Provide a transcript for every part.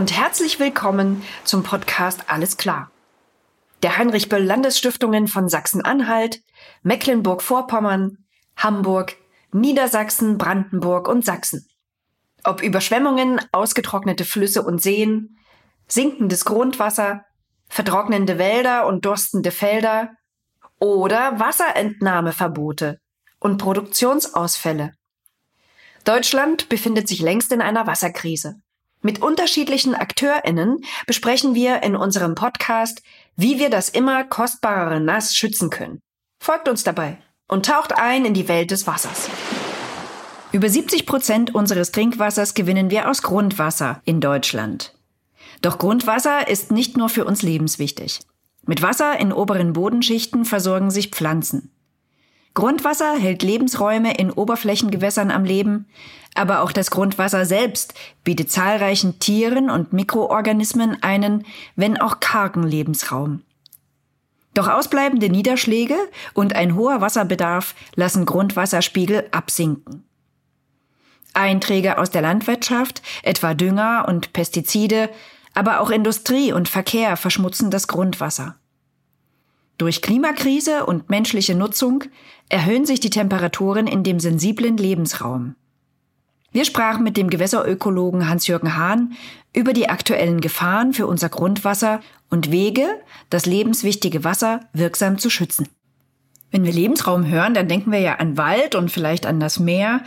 Und herzlich willkommen zum Podcast Alles klar. Der Heinrich Böll Landesstiftungen von Sachsen-Anhalt, Mecklenburg-Vorpommern, Hamburg, Niedersachsen, Brandenburg und Sachsen. Ob Überschwemmungen, ausgetrocknete Flüsse und Seen, sinkendes Grundwasser, vertrocknende Wälder und durstende Felder oder Wasserentnahmeverbote und Produktionsausfälle. Deutschland befindet sich längst in einer Wasserkrise. Mit unterschiedlichen AkteurInnen besprechen wir in unserem Podcast, wie wir das immer kostbarere Nass schützen können. Folgt uns dabei und taucht ein in die Welt des Wassers. Über 70 Prozent unseres Trinkwassers gewinnen wir aus Grundwasser in Deutschland. Doch Grundwasser ist nicht nur für uns lebenswichtig. Mit Wasser in oberen Bodenschichten versorgen sich Pflanzen. Grundwasser hält Lebensräume in Oberflächengewässern am Leben, aber auch das Grundwasser selbst bietet zahlreichen Tieren und Mikroorganismen einen, wenn auch kargen Lebensraum. Doch ausbleibende Niederschläge und ein hoher Wasserbedarf lassen Grundwasserspiegel absinken. Einträge aus der Landwirtschaft, etwa Dünger und Pestizide, aber auch Industrie und Verkehr verschmutzen das Grundwasser. Durch Klimakrise und menschliche Nutzung erhöhen sich die Temperaturen in dem sensiblen Lebensraum. Wir sprachen mit dem Gewässerökologen Hans-Jürgen Hahn über die aktuellen Gefahren für unser Grundwasser und Wege, das lebenswichtige Wasser wirksam zu schützen. Wenn wir Lebensraum hören, dann denken wir ja an Wald und vielleicht an das Meer,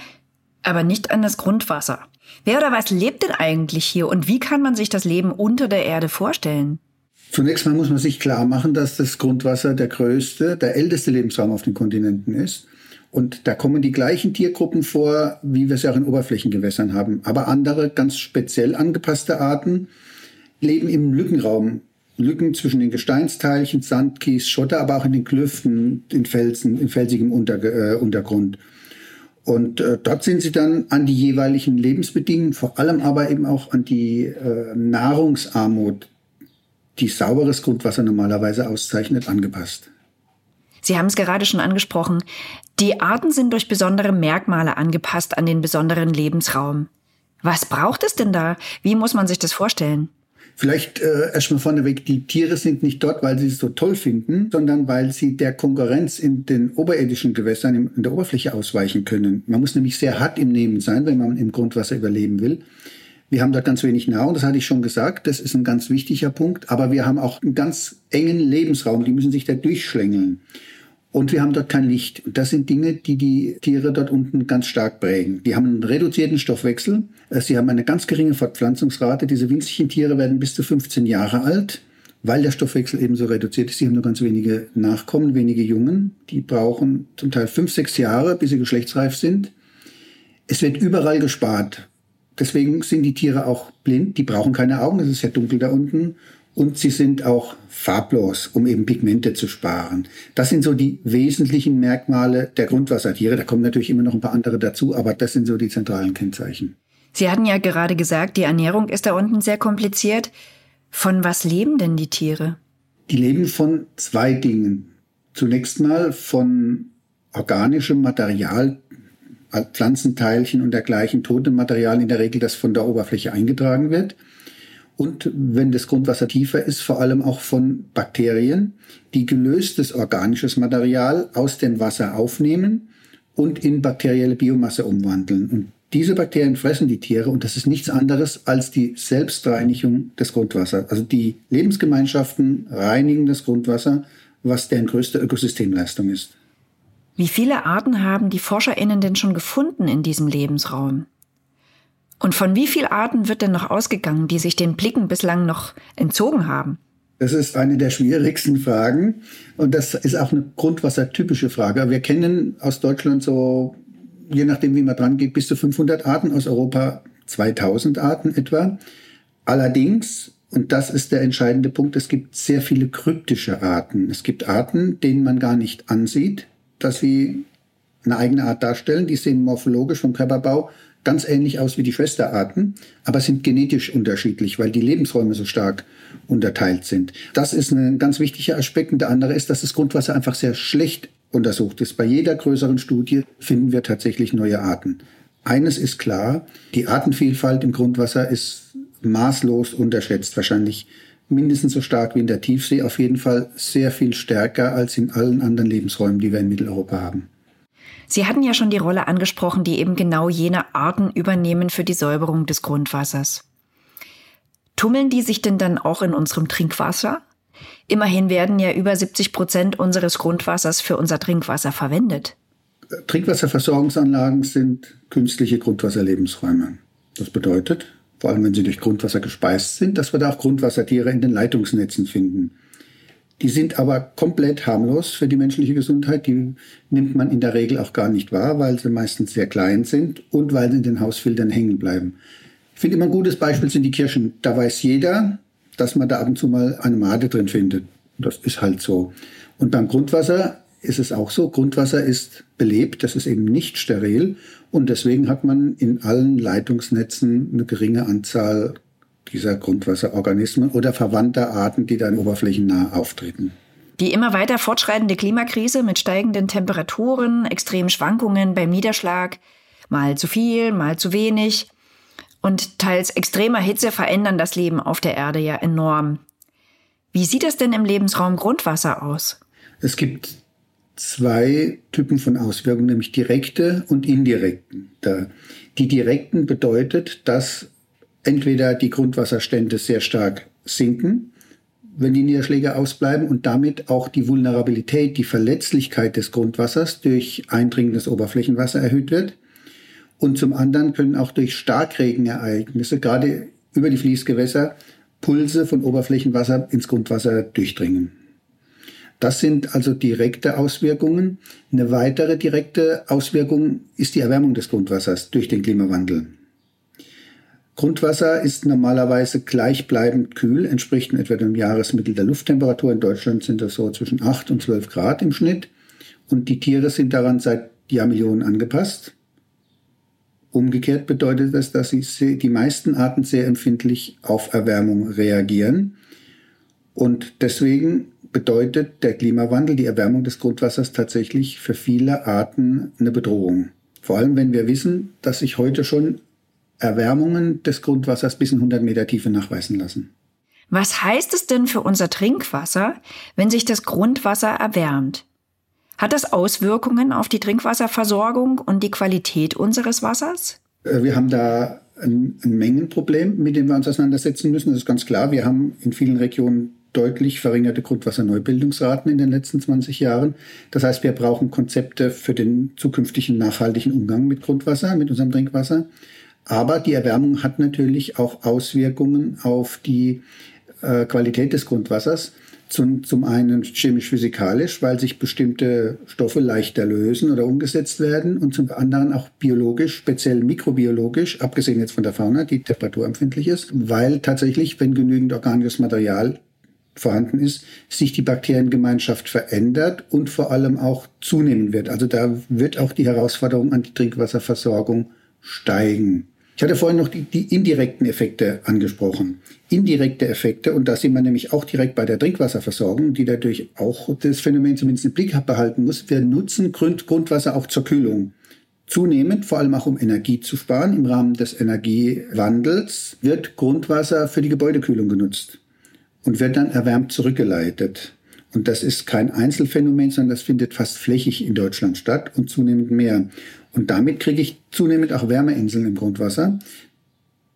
aber nicht an das Grundwasser. Wer oder was lebt denn eigentlich hier und wie kann man sich das Leben unter der Erde vorstellen? Zunächst mal muss man sich klar machen, dass das Grundwasser der größte, der älteste Lebensraum auf den Kontinenten ist. Und da kommen die gleichen Tiergruppen vor, wie wir es ja auch in Oberflächengewässern haben. Aber andere, ganz speziell angepasste Arten, leben im Lückenraum. Lücken zwischen den Gesteinsteilchen, Sand, Kies, Schotter, aber auch in den Klüften, in Felsen, in felsigem Unter, äh, Untergrund. Und äh, dort sind sie dann an die jeweiligen Lebensbedingungen, vor allem aber eben auch an die äh, Nahrungsarmut, die sauberes Grundwasser normalerweise auszeichnet, angepasst. Sie haben es gerade schon angesprochen. Die Arten sind durch besondere Merkmale angepasst an den besonderen Lebensraum. Was braucht es denn da? Wie muss man sich das vorstellen? Vielleicht äh, erstmal vorneweg, die Tiere sind nicht dort, weil sie es so toll finden, sondern weil sie der Konkurrenz in den oberirdischen Gewässern in der Oberfläche ausweichen können. Man muss nämlich sehr hart im Nehmen sein, wenn man im Grundwasser überleben will. Wir haben dort ganz wenig Nahrung, das hatte ich schon gesagt, das ist ein ganz wichtiger Punkt, aber wir haben auch einen ganz engen Lebensraum, die müssen sich da durchschlängeln. Und wir haben dort kein Licht. Und das sind Dinge, die die Tiere dort unten ganz stark prägen. Die haben einen reduzierten Stoffwechsel. Äh, sie haben eine ganz geringe Fortpflanzungsrate. Diese winzigen Tiere werden bis zu 15 Jahre alt, weil der Stoffwechsel eben so reduziert ist. Sie haben nur ganz wenige Nachkommen, wenige Jungen. Die brauchen zum Teil fünf, sechs Jahre, bis sie geschlechtsreif sind. Es wird überall gespart. Deswegen sind die Tiere auch blind. Die brauchen keine Augen. Es ist ja dunkel da unten und sie sind auch farblos, um eben Pigmente zu sparen. Das sind so die wesentlichen Merkmale der Grundwassertiere. Da kommen natürlich immer noch ein paar andere dazu, aber das sind so die zentralen Kennzeichen. Sie hatten ja gerade gesagt, die Ernährung ist da unten sehr kompliziert. Von was leben denn die Tiere? Die leben von zwei Dingen. Zunächst mal von organischem Material, Pflanzenteilchen und dergleichen, totem Material in der Regel, das von der Oberfläche eingetragen wird und wenn das Grundwasser tiefer ist, vor allem auch von Bakterien, die gelöstes organisches Material aus dem Wasser aufnehmen und in bakterielle Biomasse umwandeln. Und diese Bakterien fressen die Tiere und das ist nichts anderes als die Selbstreinigung des Grundwassers. Also die Lebensgemeinschaften reinigen das Grundwasser, was deren größte Ökosystemleistung ist. Wie viele Arten haben die ForscherInnen denn schon gefunden in diesem Lebensraum? Und von wie vielen Arten wird denn noch ausgegangen, die sich den Blicken bislang noch entzogen haben? Das ist eine der schwierigsten Fragen und das ist auch eine grundwassertypische Frage. Wir kennen aus Deutschland so, je nachdem wie man dran geht, bis zu 500 Arten, aus Europa 2000 Arten etwa. Allerdings, und das ist der entscheidende Punkt, es gibt sehr viele kryptische Arten. Es gibt Arten, denen man gar nicht ansieht, dass sie eine eigene Art darstellen. Die sehen morphologisch vom Körperbau ganz ähnlich aus wie die Schwesterarten, aber sind genetisch unterschiedlich, weil die Lebensräume so stark unterteilt sind. Das ist ein ganz wichtiger Aspekt. Und der andere ist, dass das Grundwasser einfach sehr schlecht untersucht ist. Bei jeder größeren Studie finden wir tatsächlich neue Arten. Eines ist klar, die Artenvielfalt im Grundwasser ist maßlos unterschätzt. Wahrscheinlich mindestens so stark wie in der Tiefsee, auf jeden Fall sehr viel stärker als in allen anderen Lebensräumen, die wir in Mitteleuropa haben. Sie hatten ja schon die Rolle angesprochen, die eben genau jene Arten übernehmen für die Säuberung des Grundwassers. Tummeln die sich denn dann auch in unserem Trinkwasser? Immerhin werden ja über 70 Prozent unseres Grundwassers für unser Trinkwasser verwendet. Trinkwasserversorgungsanlagen sind künstliche Grundwasserlebensräume. Das bedeutet, vor allem wenn sie durch Grundwasser gespeist sind, dass wir da auch Grundwassertiere in den Leitungsnetzen finden. Die sind aber komplett harmlos für die menschliche Gesundheit. Die nimmt man in der Regel auch gar nicht wahr, weil sie meistens sehr klein sind und weil sie in den Hausfiltern hängen bleiben. Ich finde immer ein gutes Beispiel sind die Kirschen. Da weiß jeder, dass man da ab und zu mal eine Made drin findet. Das ist halt so. Und beim Grundwasser ist es auch so. Grundwasser ist belebt, das ist eben nicht steril. Und deswegen hat man in allen Leitungsnetzen eine geringe Anzahl dieser Grundwasserorganismen oder verwandter Arten, die dann oberflächennah auftreten. Die immer weiter fortschreitende Klimakrise mit steigenden Temperaturen, extremen Schwankungen beim Niederschlag, mal zu viel, mal zu wenig und teils extremer Hitze verändern das Leben auf der Erde ja enorm. Wie sieht es denn im Lebensraum Grundwasser aus? Es gibt zwei Typen von Auswirkungen, nämlich direkte und indirekten. Die direkten bedeutet, dass entweder die Grundwasserstände sehr stark sinken, wenn die Niederschläge ausbleiben und damit auch die Vulnerabilität, die Verletzlichkeit des Grundwassers durch eindringendes Oberflächenwasser erhöht wird. Und zum anderen können auch durch Starkregenereignisse, gerade über die Fließgewässer, Pulse von Oberflächenwasser ins Grundwasser durchdringen. Das sind also direkte Auswirkungen. Eine weitere direkte Auswirkung ist die Erwärmung des Grundwassers durch den Klimawandel. Grundwasser ist normalerweise gleichbleibend kühl, entspricht in etwa dem Jahresmittel der Lufttemperatur. In Deutschland sind das so zwischen 8 und 12 Grad im Schnitt. Und die Tiere sind daran seit Jahrmillionen angepasst. Umgekehrt bedeutet das, dass die meisten Arten sehr empfindlich auf Erwärmung reagieren. Und deswegen bedeutet der Klimawandel, die Erwärmung des Grundwassers tatsächlich für viele Arten eine Bedrohung. Vor allem, wenn wir wissen, dass sich heute schon Erwärmungen des Grundwassers bis in 100 Meter Tiefe nachweisen lassen. Was heißt es denn für unser Trinkwasser, wenn sich das Grundwasser erwärmt? Hat das Auswirkungen auf die Trinkwasserversorgung und die Qualität unseres Wassers? Äh, wir haben da ein, ein Mengenproblem, mit dem wir uns auseinandersetzen müssen. Das ist ganz klar. Wir haben in vielen Regionen deutlich verringerte Grundwasserneubildungsraten in den letzten 20 Jahren. Das heißt, wir brauchen Konzepte für den zukünftigen nachhaltigen Umgang mit Grundwasser, mit unserem Trinkwasser. Aber die Erwärmung hat natürlich auch Auswirkungen auf die äh, Qualität des Grundwassers. Zum, zum einen chemisch-physikalisch, weil sich bestimmte Stoffe leichter lösen oder umgesetzt werden und zum anderen auch biologisch, speziell mikrobiologisch, abgesehen jetzt von der Fauna, die temperaturempfindlich ist, weil tatsächlich, wenn genügend organisches Material vorhanden ist, sich die Bakteriengemeinschaft verändert und vor allem auch zunehmen wird. Also da wird auch die Herausforderung an die Trinkwasserversorgung steigen. Ich hatte vorhin noch die, die, indirekten Effekte angesprochen. Indirekte Effekte, und da sind wir nämlich auch direkt bei der Trinkwasserversorgung, die dadurch auch das Phänomen zumindest im Blick behalten muss. Wir nutzen Grund, Grundwasser auch zur Kühlung. Zunehmend, vor allem auch um Energie zu sparen, im Rahmen des Energiewandels, wird Grundwasser für die Gebäudekühlung genutzt und wird dann erwärmt zurückgeleitet. Und das ist kein Einzelfenomen, sondern das findet fast flächig in Deutschland statt und zunehmend mehr. Und damit kriege ich zunehmend auch Wärmeinseln im Grundwasser,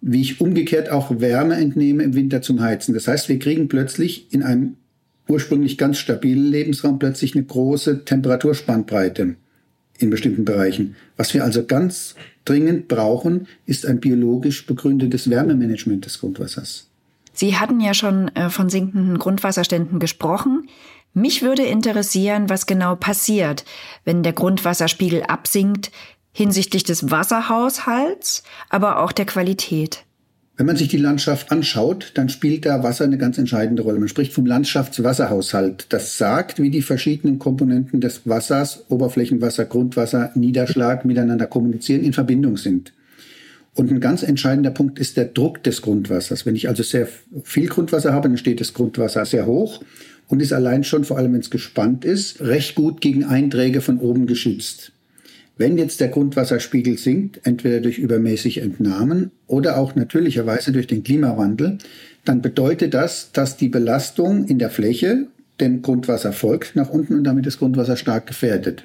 wie ich umgekehrt auch Wärme entnehme im Winter zum Heizen. Das heißt, wir kriegen plötzlich in einem ursprünglich ganz stabilen Lebensraum plötzlich eine große Temperaturspannbreite in bestimmten Bereichen. Was wir also ganz dringend brauchen, ist ein biologisch begründetes Wärmemanagement des Grundwassers. Sie hatten ja schon äh, von sinkenden Grundwasserständen gesprochen. Mich würde interessieren, was genau passiert, wenn der Grundwasserspiegel absinkt hinsichtlich des Wasserhaushalts, aber auch der Qualität. Wenn man sich die Landschaft anschaut, dann spielt da Wasser eine ganz entscheidende Rolle. Man spricht vom Landschaftswasserhaushalt. Das sagt, wie die verschiedenen Komponenten des Wassers, Oberflächenwasser, Grundwasser, Niederschlag miteinander kommunizieren, in Verbindung sind. Und ein ganz entscheidender Punkt ist der Druck des Grundwassers. Wenn ich also sehr viel Grundwasser habe, dann steht das Grundwasser sehr hoch und ist allein schon, vor allem wenn es gespannt ist, recht gut gegen Einträge von oben geschützt. Wenn jetzt der Grundwasserspiegel sinkt, entweder durch übermäßige Entnahmen oder auch natürlicherweise durch den Klimawandel, dann bedeutet das, dass die Belastung in der Fläche dem Grundwasser folgt nach unten und damit das Grundwasser stark gefährdet.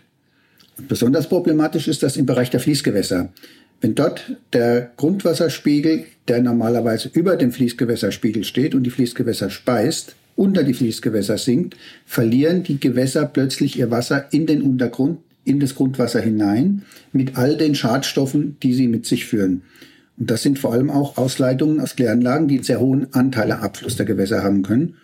Und besonders problematisch ist das im Bereich der Fließgewässer. Wenn dort der Grundwasserspiegel, der normalerweise über dem Fließgewässerspiegel steht und die Fließgewässer speist, unter die Fließgewässer sinkt, verlieren die Gewässer plötzlich ihr Wasser in den Untergrund, in das Grundwasser hinein, mit all den Schadstoffen, die sie mit sich führen. Und das sind vor allem auch Ausleitungen aus Kläranlagen, die einen sehr hohen Anteil am Abfluss der Gewässer haben können.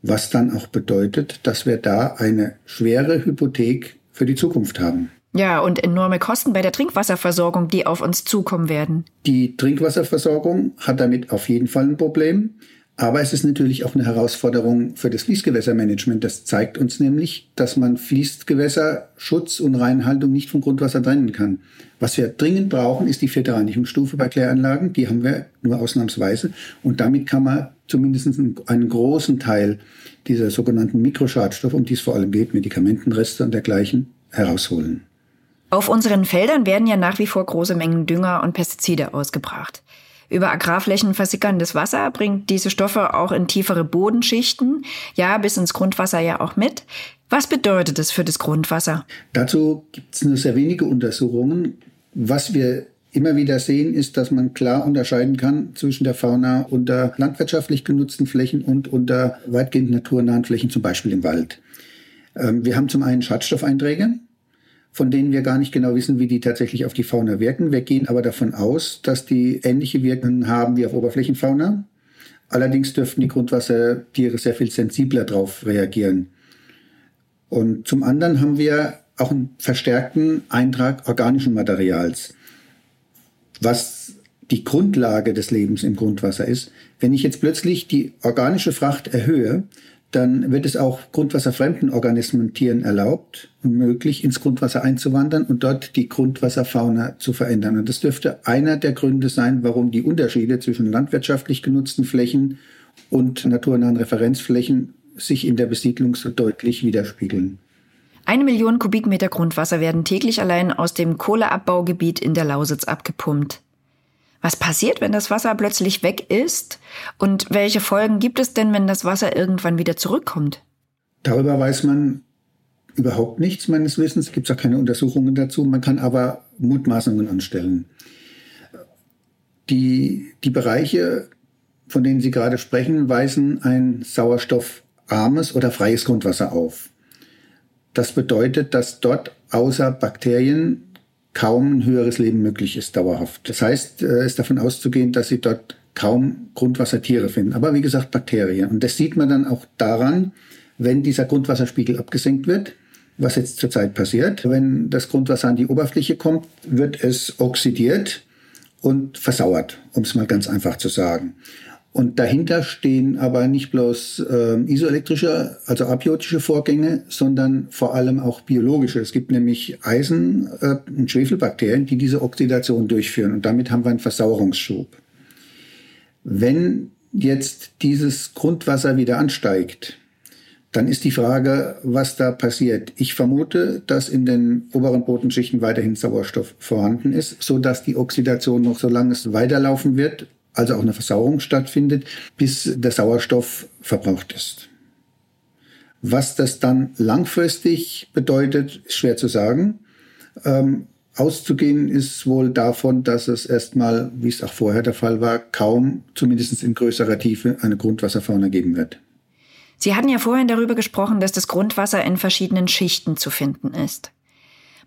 Was dann auch bedeutet, dass wir da eine schwere Hypothek für die Zukunft haben. Ja, und enorme Kosten bei der Trinkwasserversorgung, die auf uns zukommen werden. Die Trinkwasserversorgung hat damit auf jeden Fall ein Problem. Aber es ist natürlich auch eine Herausforderung für das Fließgewässermanagement. Das zeigt uns nämlich, dass man Fließgewässerschutz und Reinhaltung nicht vom Grundwasser trennen kann. Was wir dringend brauchen, ist die vierte Reinigungsstufe bei Kläranlagen. Die haben wir nur ausnahmsweise. Und damit kann man zumindest einen großen Teil dieser sogenannten Mikroschadstoffe, um die es vor allem geht, Medikamentenreste und dergleichen, herausholen. Auf unseren Feldern werden ja nach wie vor große Mengen Dünger und Pestizide ausgebracht. Über Agrarflächen versickerndes Wasser bringt diese Stoffe auch in tiefere Bodenschichten, ja bis ins Grundwasser ja auch mit. Was bedeutet es für das Grundwasser? Dazu gibt es nur sehr wenige Untersuchungen. Was wir immer wieder sehen, ist, dass man klar unterscheiden kann zwischen der Fauna unter landwirtschaftlich genutzten Flächen und unter weitgehend naturnahen Flächen, zum Beispiel im Wald. Ähm, wir haben zum einen Schadstoffeinträge, von denen wir gar nicht genau wissen, wie die tatsächlich auf die Fauna wirken. Wir gehen aber davon aus, dass die ähnliche Wirkungen haben wie auf Oberflächenfauna. Allerdings dürften die Grundwassertiere sehr viel sensibler darauf reagieren. Und zum anderen haben wir auch einen verstärkten Eintrag organischen Materials, was die Grundlage des Lebens im Grundwasser ist. Wenn ich jetzt plötzlich die organische Fracht erhöhe, dann wird es auch grundwasserfremden Organismen und Tieren erlaubt und möglich, ins Grundwasser einzuwandern und dort die Grundwasserfauna zu verändern. Und das dürfte einer der Gründe sein, warum die Unterschiede zwischen landwirtschaftlich genutzten Flächen und naturnahen Referenzflächen sich in der Besiedlung so deutlich widerspiegeln. Eine Million Kubikmeter Grundwasser werden täglich allein aus dem Kohleabbaugebiet in der Lausitz abgepumpt. Was passiert, wenn das Wasser plötzlich weg ist? Und welche Folgen gibt es denn, wenn das Wasser irgendwann wieder zurückkommt? Darüber weiß man überhaupt nichts meines Wissens. Es gibt auch keine Untersuchungen dazu. Man kann aber Mutmaßungen anstellen. Die, die Bereiche, von denen Sie gerade sprechen, weisen ein sauerstoffarmes oder freies Grundwasser auf. Das bedeutet, dass dort außer Bakterien kaum ein höheres Leben möglich ist dauerhaft. Das heißt, es äh, ist davon auszugehen, dass sie dort kaum Grundwassertiere finden. Aber wie gesagt, Bakterien. Und das sieht man dann auch daran, wenn dieser Grundwasserspiegel abgesenkt wird, was jetzt zurzeit passiert. Wenn das Grundwasser an die Oberfläche kommt, wird es oxidiert und versauert, um es mal ganz einfach zu sagen. Und dahinter stehen aber nicht bloß äh, isoelektrische, also abiotische Vorgänge, sondern vor allem auch biologische. Es gibt nämlich Eisen- äh, und Schwefelbakterien, die diese Oxidation durchführen. Und damit haben wir einen Versauerungsschub. Wenn jetzt dieses Grundwasser wieder ansteigt, dann ist die Frage, was da passiert. Ich vermute, dass in den oberen Bodenschichten weiterhin Sauerstoff vorhanden ist, so dass die Oxidation noch, solange es weiterlaufen wird, also auch eine Versauerung stattfindet, bis der Sauerstoff verbraucht ist. Was das dann langfristig bedeutet, ist schwer zu sagen. Ähm, auszugehen ist wohl davon, dass es erstmal, wie es auch vorher der Fall war, kaum, zumindest in größerer Tiefe, eine Grundwasserfauna geben wird. Sie hatten ja vorhin darüber gesprochen, dass das Grundwasser in verschiedenen Schichten zu finden ist.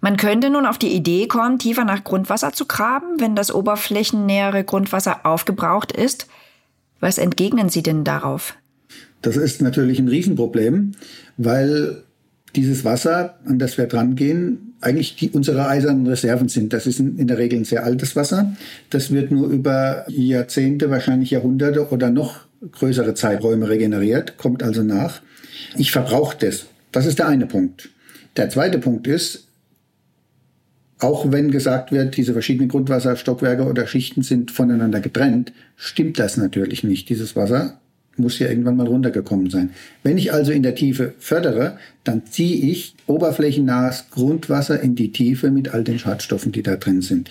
Man könnte nun auf die Idee kommen, tiefer nach Grundwasser zu graben, wenn das oberflächennähere Grundwasser aufgebraucht ist. Was entgegnen Sie denn darauf? Das ist natürlich ein Riesenproblem, weil dieses Wasser, an das wir drangehen, eigentlich die, unsere eisernen Reserven sind. Das ist in der Regel ein sehr altes Wasser. Das wird nur über Jahrzehnte, wahrscheinlich Jahrhunderte oder noch größere Zeiträume regeneriert, kommt also nach. Ich verbrauche das. Das ist der eine Punkt. Der zweite Punkt ist, auch wenn gesagt wird, diese verschiedenen Grundwasserstockwerke oder Schichten sind voneinander getrennt, stimmt das natürlich nicht. Dieses Wasser muss ja irgendwann mal runtergekommen sein. Wenn ich also in der Tiefe fördere, dann ziehe ich oberflächennahes Grundwasser in die Tiefe mit all den Schadstoffen, die da drin sind.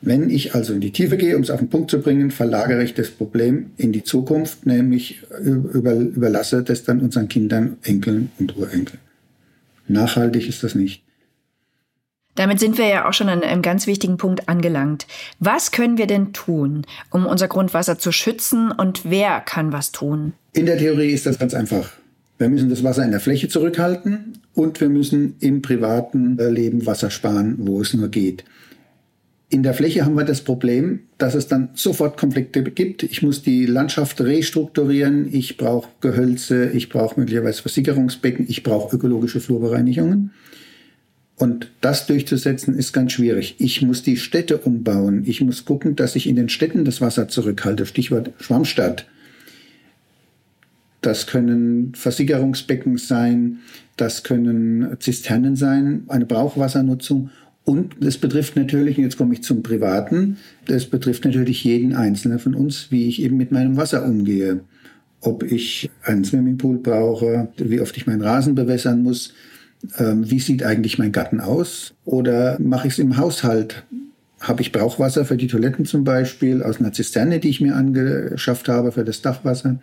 Wenn ich also in die Tiefe gehe, um es auf den Punkt zu bringen, verlagere ich das Problem in die Zukunft, nämlich über, überlasse das dann unseren Kindern, Enkeln und Urenkeln. Nachhaltig ist das nicht. Damit sind wir ja auch schon an einem ganz wichtigen Punkt angelangt. Was können wir denn tun, um unser Grundwasser zu schützen und wer kann was tun? In der Theorie ist das ganz einfach. Wir müssen das Wasser in der Fläche zurückhalten und wir müssen im privaten Leben Wasser sparen, wo es nur geht. In der Fläche haben wir das Problem, dass es dann sofort Konflikte gibt. Ich muss die Landschaft restrukturieren, ich brauche Gehölze, ich brauche möglicherweise Versickerungsbecken, ich brauche ökologische Flurbereinigungen. Und das durchzusetzen ist ganz schwierig. Ich muss die Städte umbauen. Ich muss gucken, dass ich in den Städten das Wasser zurückhalte. Stichwort Schwammstadt. Das können Versickerungsbecken sein, das können Zisternen sein, eine Brauchwassernutzung. Und das betrifft natürlich, jetzt komme ich zum Privaten, das betrifft natürlich jeden Einzelnen von uns, wie ich eben mit meinem Wasser umgehe. Ob ich einen Swimmingpool brauche, wie oft ich meinen Rasen bewässern muss, ähm, wie sieht eigentlich mein Garten aus? Oder mache ich es im Haushalt? Habe ich Brauchwasser für die Toiletten zum Beispiel aus einer Zisterne, die ich mir angeschafft habe für das Dachwasser?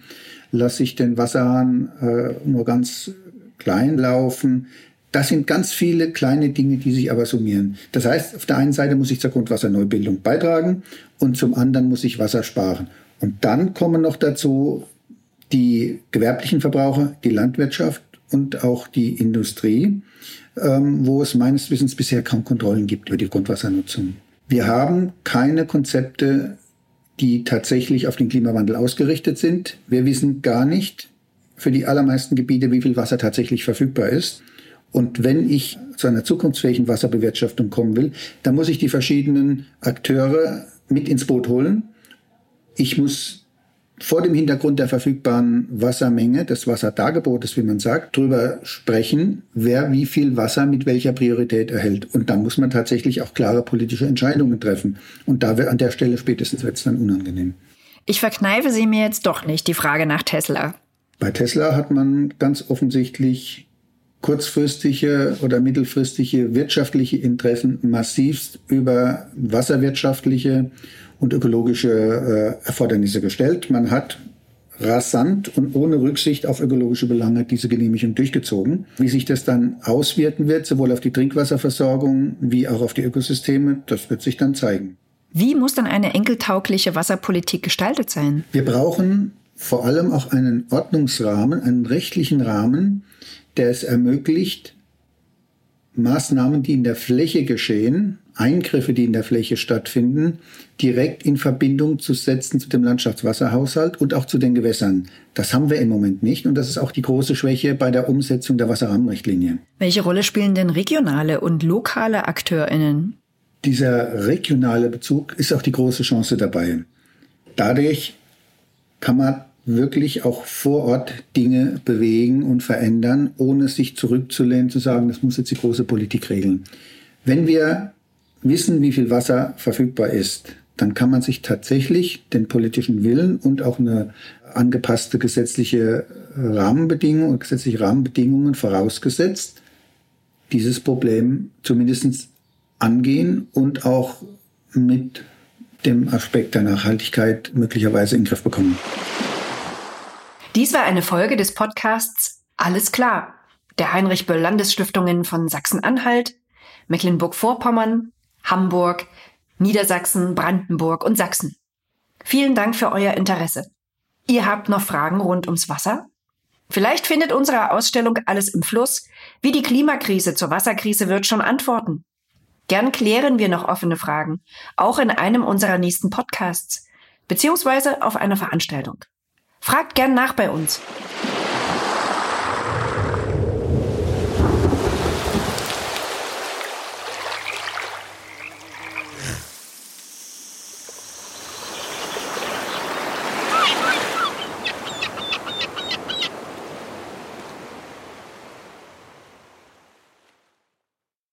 Lasse ich den Wasserhahn äh, nur ganz klein laufen? Das sind ganz viele kleine Dinge, die sich aber summieren. Das heißt, auf der einen Seite muss ich zur Grundwasserneubildung beitragen und zum anderen muss ich Wasser sparen. Und dann kommen noch dazu die gewerblichen Verbraucher, die Landwirtschaft und auch die Industrie, ähm, wo es meines Wissens bisher kaum Kontrollen gibt über die Grundwassernutzung. Wir haben keine Konzepte, die tatsächlich auf den Klimawandel ausgerichtet sind. Wir wissen gar nicht für die allermeisten Gebiete, wie viel Wasser tatsächlich verfügbar ist. Und wenn ich zu einer zukunftsfähigen Wasserbewirtschaftung kommen will, dann muss ich die verschiedenen Akteure mit ins Boot holen. Ich muss vor dem Hintergrund der verfügbaren Wassermenge, des Wasserdargebotes, wie man sagt, drüber sprechen, wer wie viel Wasser mit welcher Priorität erhält. Und dann muss man tatsächlich auch klare politische Entscheidungen treffen. Und da wird an der Stelle spätestens wird es dann unangenehm. Ich verkneife Sie mir jetzt doch nicht die Frage nach Tesla. Bei Tesla hat man ganz offensichtlich kurzfristige oder mittelfristige wirtschaftliche Interessen massivst über wasserwirtschaftliche und ökologische äh, Erfordernisse gestellt. Man hat rasant und ohne Rücksicht auf ökologische Belange diese Genehmigung durchgezogen. Wie sich das dann auswirken wird, sowohl auf die Trinkwasserversorgung wie auch auf die Ökosysteme, das wird sich dann zeigen. Wie muss dann eine enkeltaugliche Wasserpolitik gestaltet sein? Wir brauchen vor allem auch einen Ordnungsrahmen, einen rechtlichen Rahmen, der es ermöglicht, Maßnahmen, die in der Fläche geschehen, Eingriffe, die in der Fläche stattfinden, direkt in Verbindung zu setzen zu dem Landschaftswasserhaushalt und auch zu den Gewässern. Das haben wir im Moment nicht und das ist auch die große Schwäche bei der Umsetzung der Wasserrahmenrichtlinie. Welche Rolle spielen denn regionale und lokale Akteurinnen? Dieser regionale Bezug ist auch die große Chance dabei. Dadurch kann man wirklich auch vor Ort Dinge bewegen und verändern, ohne sich zurückzulehnen, zu sagen, das muss jetzt die große Politik regeln. Wenn wir wissen, wie viel Wasser verfügbar ist, dann kann man sich tatsächlich den politischen Willen und auch eine angepasste gesetzliche Rahmenbedingung, gesetzliche Rahmenbedingungen vorausgesetzt, dieses Problem zumindest angehen und auch mit dem Aspekt der Nachhaltigkeit möglicherweise in den Griff bekommen. Dies war eine Folge des Podcasts Alles klar, der Heinrich Böll Landesstiftungen von Sachsen-Anhalt, Mecklenburg-Vorpommern, Hamburg, Niedersachsen, Brandenburg und Sachsen. Vielen Dank für euer Interesse. Ihr habt noch Fragen rund ums Wasser? Vielleicht findet unsere Ausstellung Alles im Fluss, wie die Klimakrise zur Wasserkrise wird, schon Antworten. Gern klären wir noch offene Fragen, auch in einem unserer nächsten Podcasts, beziehungsweise auf einer Veranstaltung. Fragt gern nach bei uns.